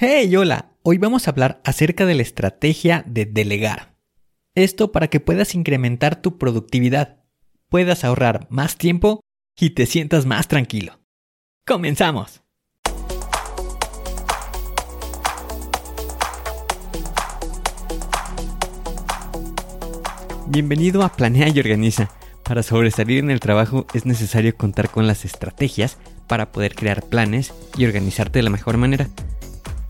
Hey, hola, hoy vamos a hablar acerca de la estrategia de delegar. Esto para que puedas incrementar tu productividad, puedas ahorrar más tiempo y te sientas más tranquilo. ¡Comenzamos! Bienvenido a Planea y Organiza. Para sobresalir en el trabajo es necesario contar con las estrategias para poder crear planes y organizarte de la mejor manera.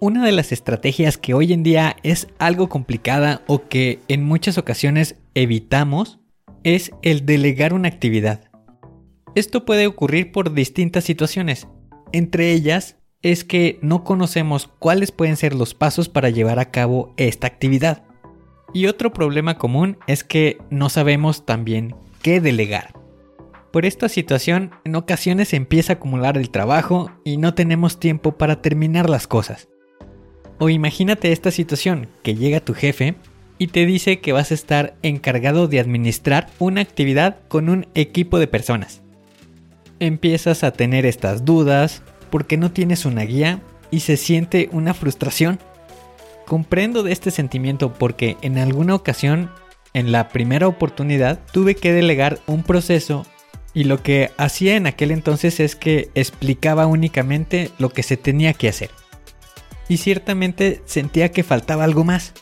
Una de las estrategias que hoy en día es algo complicada o que en muchas ocasiones evitamos es el delegar una actividad. Esto puede ocurrir por distintas situaciones. Entre ellas es que no conocemos cuáles pueden ser los pasos para llevar a cabo esta actividad. Y otro problema común es que no sabemos también qué delegar. Por esta situación, en ocasiones empieza a acumular el trabajo y no tenemos tiempo para terminar las cosas. O imagínate esta situación, que llega tu jefe y te dice que vas a estar encargado de administrar una actividad con un equipo de personas. Empiezas a tener estas dudas porque no tienes una guía y se siente una frustración. Comprendo de este sentimiento porque en alguna ocasión, en la primera oportunidad, tuve que delegar un proceso y lo que hacía en aquel entonces es que explicaba únicamente lo que se tenía que hacer y ciertamente sentía que faltaba algo más.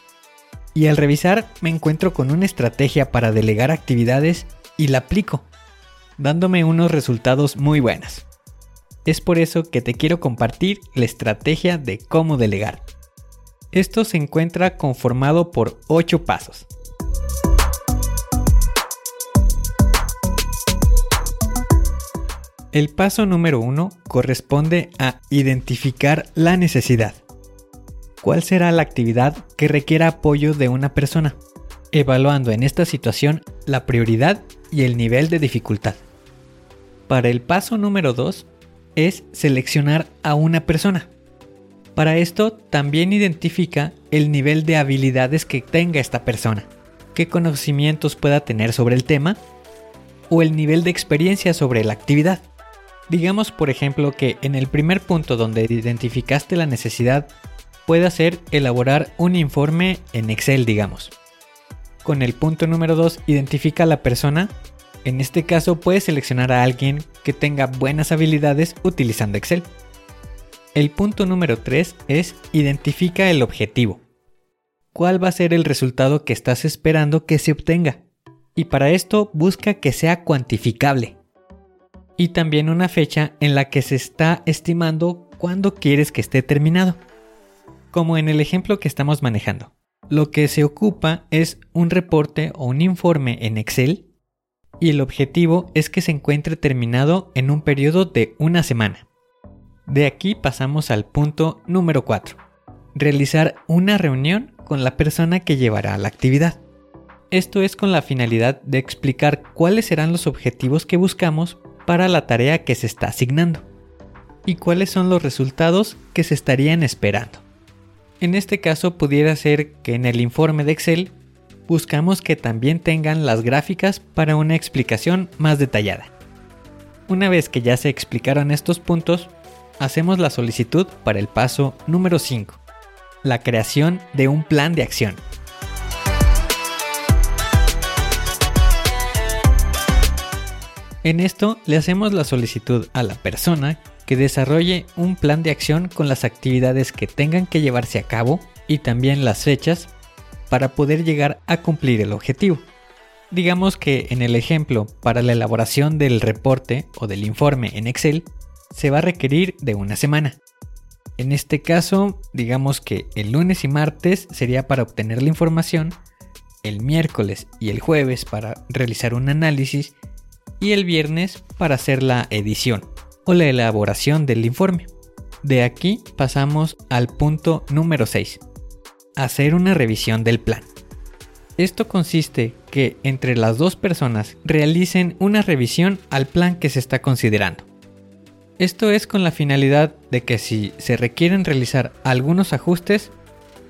Y al revisar me encuentro con una estrategia para delegar actividades y la aplico, dándome unos resultados muy buenos. Es por eso que te quiero compartir la estrategia de cómo delegar. Esto se encuentra conformado por 8 pasos. El paso número 1 corresponde a identificar la necesidad cuál será la actividad que requiera apoyo de una persona, evaluando en esta situación la prioridad y el nivel de dificultad. Para el paso número 2 es seleccionar a una persona. Para esto también identifica el nivel de habilidades que tenga esta persona, qué conocimientos pueda tener sobre el tema o el nivel de experiencia sobre la actividad. Digamos por ejemplo que en el primer punto donde identificaste la necesidad puede hacer elaborar un informe en Excel, digamos. Con el punto número 2, identifica a la persona. En este caso, puedes seleccionar a alguien que tenga buenas habilidades utilizando Excel. El punto número 3 es identifica el objetivo. ¿Cuál va a ser el resultado que estás esperando que se obtenga? Y para esto busca que sea cuantificable. Y también una fecha en la que se está estimando cuándo quieres que esté terminado como en el ejemplo que estamos manejando. Lo que se ocupa es un reporte o un informe en Excel y el objetivo es que se encuentre terminado en un periodo de una semana. De aquí pasamos al punto número 4. Realizar una reunión con la persona que llevará la actividad. Esto es con la finalidad de explicar cuáles serán los objetivos que buscamos para la tarea que se está asignando y cuáles son los resultados que se estarían esperando. En este caso pudiera ser que en el informe de Excel buscamos que también tengan las gráficas para una explicación más detallada. Una vez que ya se explicaron estos puntos, hacemos la solicitud para el paso número 5, la creación de un plan de acción. En esto le hacemos la solicitud a la persona que desarrolle un plan de acción con las actividades que tengan que llevarse a cabo y también las fechas para poder llegar a cumplir el objetivo. Digamos que en el ejemplo, para la elaboración del reporte o del informe en Excel, se va a requerir de una semana. En este caso, digamos que el lunes y martes sería para obtener la información, el miércoles y el jueves para realizar un análisis y el viernes para hacer la edición o la elaboración del informe. De aquí pasamos al punto número 6, hacer una revisión del plan. Esto consiste que entre las dos personas realicen una revisión al plan que se está considerando. Esto es con la finalidad de que si se requieren realizar algunos ajustes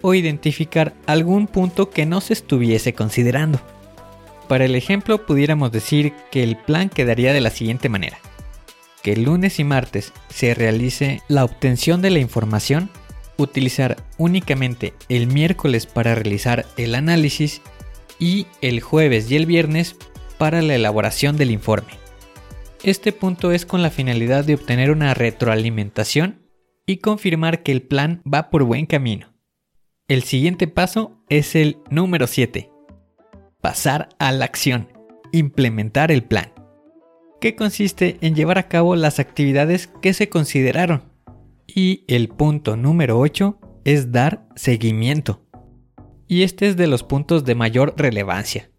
o identificar algún punto que no se estuviese considerando. Para el ejemplo pudiéramos decir que el plan quedaría de la siguiente manera. Que el lunes y martes se realice la obtención de la información, utilizar únicamente el miércoles para realizar el análisis y el jueves y el viernes para la elaboración del informe. Este punto es con la finalidad de obtener una retroalimentación y confirmar que el plan va por buen camino. El siguiente paso es el número 7. Pasar a la acción. Implementar el plan. Que consiste en llevar a cabo las actividades que se consideraron. Y el punto número 8 es dar seguimiento y este es de los puntos de mayor relevancia.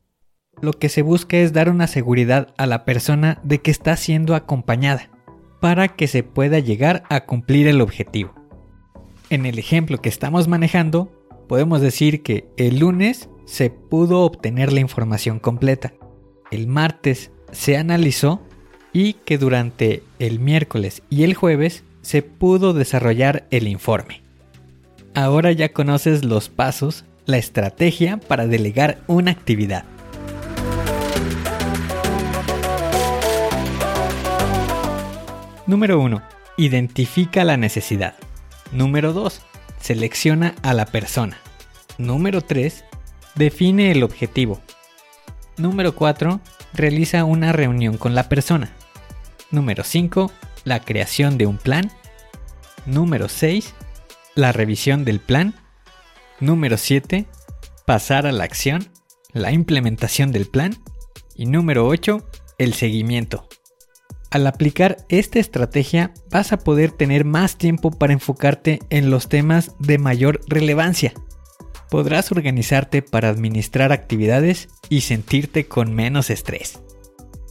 Lo que se busca es dar una seguridad a la persona de que está siendo acompañada, para que se pueda llegar a cumplir el objetivo. En el ejemplo que estamos manejando, podemos decir que el lunes se pudo obtener la información completa, el martes se analizó y que durante el miércoles y el jueves se pudo desarrollar el informe. Ahora ya conoces los pasos la estrategia para delegar una actividad. Número 1. Identifica la necesidad. Número 2. Selecciona a la persona. Número 3. Define el objetivo. Número 4. Realiza una reunión con la persona. Número 5. La creación de un plan. Número 6. La revisión del plan. Número 7. Pasar a la acción, la implementación del plan. Y número 8. El seguimiento. Al aplicar esta estrategia vas a poder tener más tiempo para enfocarte en los temas de mayor relevancia. Podrás organizarte para administrar actividades y sentirte con menos estrés.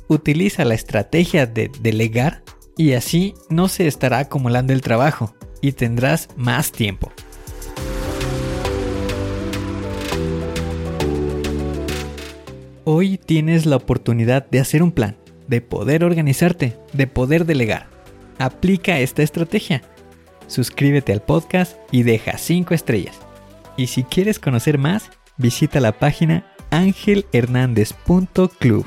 Utiliza la estrategia de delegar y así no se estará acumulando el trabajo y tendrás más tiempo. Hoy tienes la oportunidad de hacer un plan, de poder organizarte, de poder delegar. Aplica esta estrategia. Suscríbete al podcast y deja 5 estrellas. Y si quieres conocer más, visita la página angelhernandez.club.